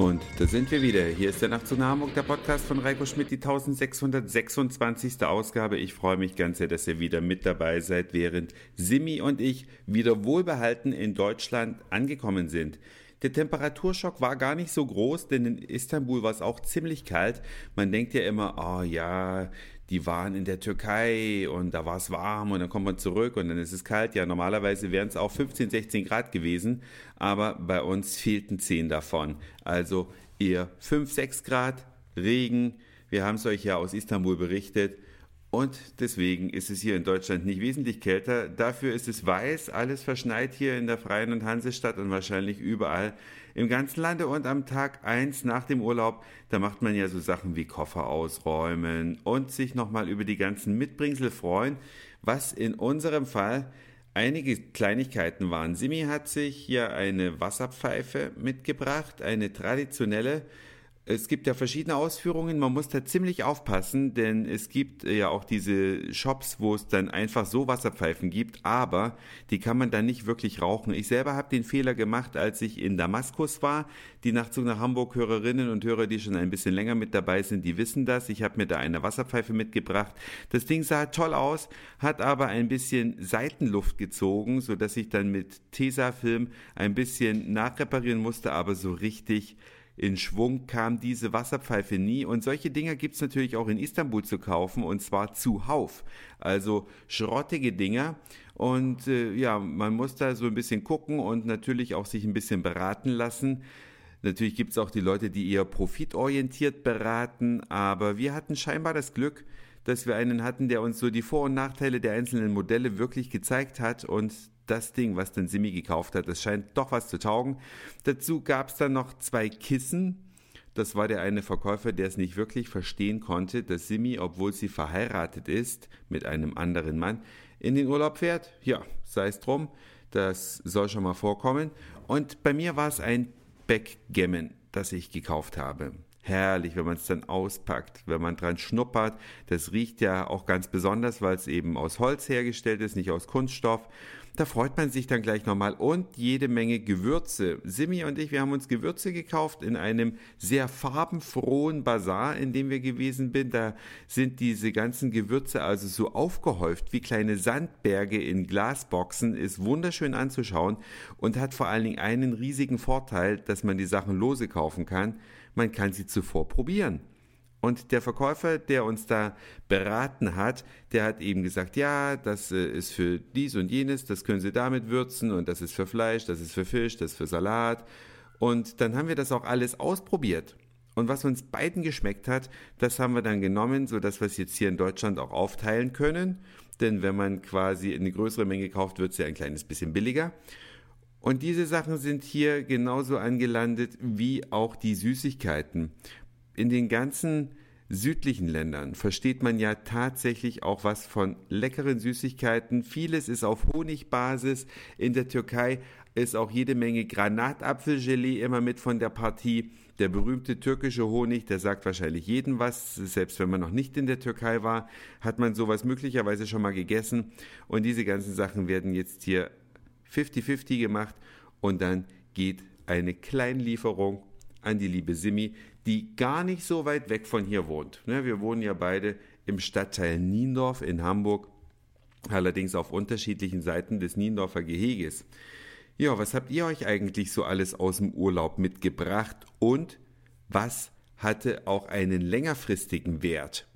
Und da sind wir wieder. Hier ist der Nacht zu Hamburg, der Podcast von Reiko Schmidt, die 1626. Ausgabe. Ich freue mich ganz sehr, dass ihr wieder mit dabei seid, während Simi und ich wieder wohlbehalten in Deutschland angekommen sind. Der Temperaturschock war gar nicht so groß, denn in Istanbul war es auch ziemlich kalt. Man denkt ja immer, oh ja, die waren in der Türkei und da war es warm und dann kommt man zurück und dann ist es kalt. Ja, normalerweise wären es auch 15, 16 Grad gewesen, aber bei uns fehlten 10 davon. Also eher 5, 6 Grad, Regen. Wir haben es euch ja aus Istanbul berichtet. Und deswegen ist es hier in Deutschland nicht wesentlich kälter. Dafür ist es weiß, alles verschneit hier in der Freien und Hansestadt und wahrscheinlich überall im ganzen Lande. Und am Tag eins nach dem Urlaub, da macht man ja so Sachen wie Koffer ausräumen und sich nochmal über die ganzen Mitbringsel freuen, was in unserem Fall einige Kleinigkeiten waren. Simi hat sich hier eine Wasserpfeife mitgebracht, eine traditionelle, es gibt ja verschiedene Ausführungen, man muss da ziemlich aufpassen, denn es gibt ja auch diese Shops, wo es dann einfach so Wasserpfeifen gibt, aber die kann man dann nicht wirklich rauchen. Ich selber habe den Fehler gemacht, als ich in Damaskus war. Die Nachtzug nach Hamburg Hörerinnen und Hörer, die schon ein bisschen länger mit dabei sind, die wissen das. Ich habe mir da eine Wasserpfeife mitgebracht. Das Ding sah toll aus, hat aber ein bisschen Seitenluft gezogen, so dass ich dann mit Tesafilm ein bisschen nachreparieren musste, aber so richtig in Schwung kam diese Wasserpfeife nie. Und solche Dinger gibt's natürlich auch in Istanbul zu kaufen und zwar zuhauf. Also schrottige Dinger. Und äh, ja, man muss da so ein bisschen gucken und natürlich auch sich ein bisschen beraten lassen. Natürlich gibt's auch die Leute, die eher profitorientiert beraten, aber wir hatten scheinbar das Glück, dass wir einen hatten, der uns so die Vor- und Nachteile der einzelnen Modelle wirklich gezeigt hat und das Ding, was dann Simi gekauft hat, das scheint doch was zu taugen. Dazu gab es dann noch zwei Kissen. Das war der eine Verkäufer, der es nicht wirklich verstehen konnte, dass Simi, obwohl sie verheiratet ist mit einem anderen Mann, in den Urlaub fährt. Ja, sei es drum, das soll schon mal vorkommen. Und bei mir war es ein Backgammon, das ich gekauft habe herrlich, wenn man es dann auspackt, wenn man dran schnuppert. Das riecht ja auch ganz besonders, weil es eben aus Holz hergestellt ist, nicht aus Kunststoff. Da freut man sich dann gleich nochmal und jede Menge Gewürze. Simi und ich, wir haben uns Gewürze gekauft in einem sehr farbenfrohen Bazar, in dem wir gewesen sind. Da sind diese ganzen Gewürze also so aufgehäuft wie kleine Sandberge in Glasboxen. Ist wunderschön anzuschauen und hat vor allen Dingen einen riesigen Vorteil, dass man die Sachen lose kaufen kann man kann sie zuvor probieren. Und der Verkäufer, der uns da beraten hat, der hat eben gesagt, ja, das äh, ist für dies und jenes, das können Sie damit würzen und das ist für Fleisch, das ist für Fisch, das ist für Salat. Und dann haben wir das auch alles ausprobiert. Und was uns beiden geschmeckt hat, das haben wir dann genommen, so dass wir es jetzt hier in Deutschland auch aufteilen können. Denn wenn man quasi eine größere Menge kauft, wird es ja ein kleines bisschen billiger. Und diese Sachen sind hier genauso angelandet wie auch die Süßigkeiten. In den ganzen südlichen Ländern versteht man ja tatsächlich auch was von leckeren Süßigkeiten. Vieles ist auf Honigbasis. In der Türkei ist auch jede Menge Granatapfelgelee immer mit von der Partie. Der berühmte türkische Honig, der sagt wahrscheinlich jedem was. Selbst wenn man noch nicht in der Türkei war, hat man sowas möglicherweise schon mal gegessen. Und diese ganzen Sachen werden jetzt hier 50-50 gemacht und dann geht eine Kleinlieferung an die liebe Simi, die gar nicht so weit weg von hier wohnt. Ne, wir wohnen ja beide im Stadtteil Niendorf in Hamburg, allerdings auf unterschiedlichen Seiten des Niendorfer Geheges. Ja, was habt ihr euch eigentlich so alles aus dem Urlaub mitgebracht und was hatte auch einen längerfristigen Wert?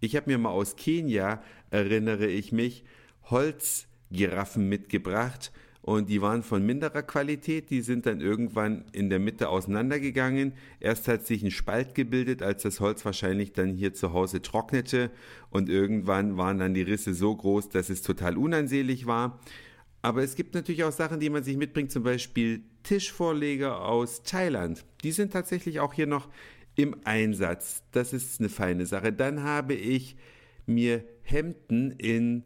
Ich habe mir mal aus Kenia, erinnere ich mich, Holzgiraffen mitgebracht und die waren von minderer Qualität, die sind dann irgendwann in der Mitte auseinandergegangen. Erst hat sich ein Spalt gebildet, als das Holz wahrscheinlich dann hier zu Hause trocknete und irgendwann waren dann die Risse so groß, dass es total unansehlich war. Aber es gibt natürlich auch Sachen, die man sich mitbringt, zum Beispiel Tischvorleger aus Thailand. Die sind tatsächlich auch hier noch im Einsatz. Das ist eine feine Sache. Dann habe ich mir Hemden in,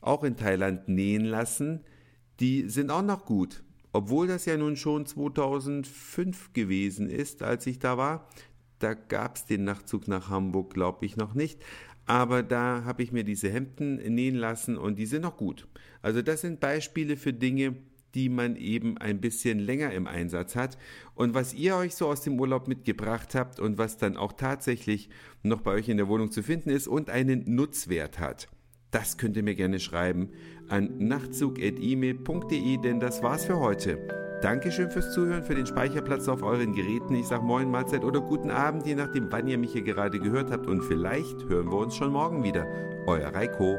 auch in Thailand nähen lassen die sind auch noch gut. Obwohl das ja nun schon 2005 gewesen ist, als ich da war. Da gab es den Nachtzug nach Hamburg, glaube ich, noch nicht. Aber da habe ich mir diese Hemden nähen lassen und die sind noch gut. Also das sind Beispiele für Dinge, die man eben ein bisschen länger im Einsatz hat. Und was ihr euch so aus dem Urlaub mitgebracht habt und was dann auch tatsächlich noch bei euch in der Wohnung zu finden ist und einen Nutzwert hat. Das könnt ihr mir gerne schreiben an nachtzug.email.de, denn das war's für heute. Dankeschön fürs Zuhören, für den Speicherplatz auf euren Geräten. Ich sage Moin, Mahlzeit oder guten Abend, je nachdem, wann ihr mich hier gerade gehört habt. Und vielleicht hören wir uns schon morgen wieder. Euer Reiko.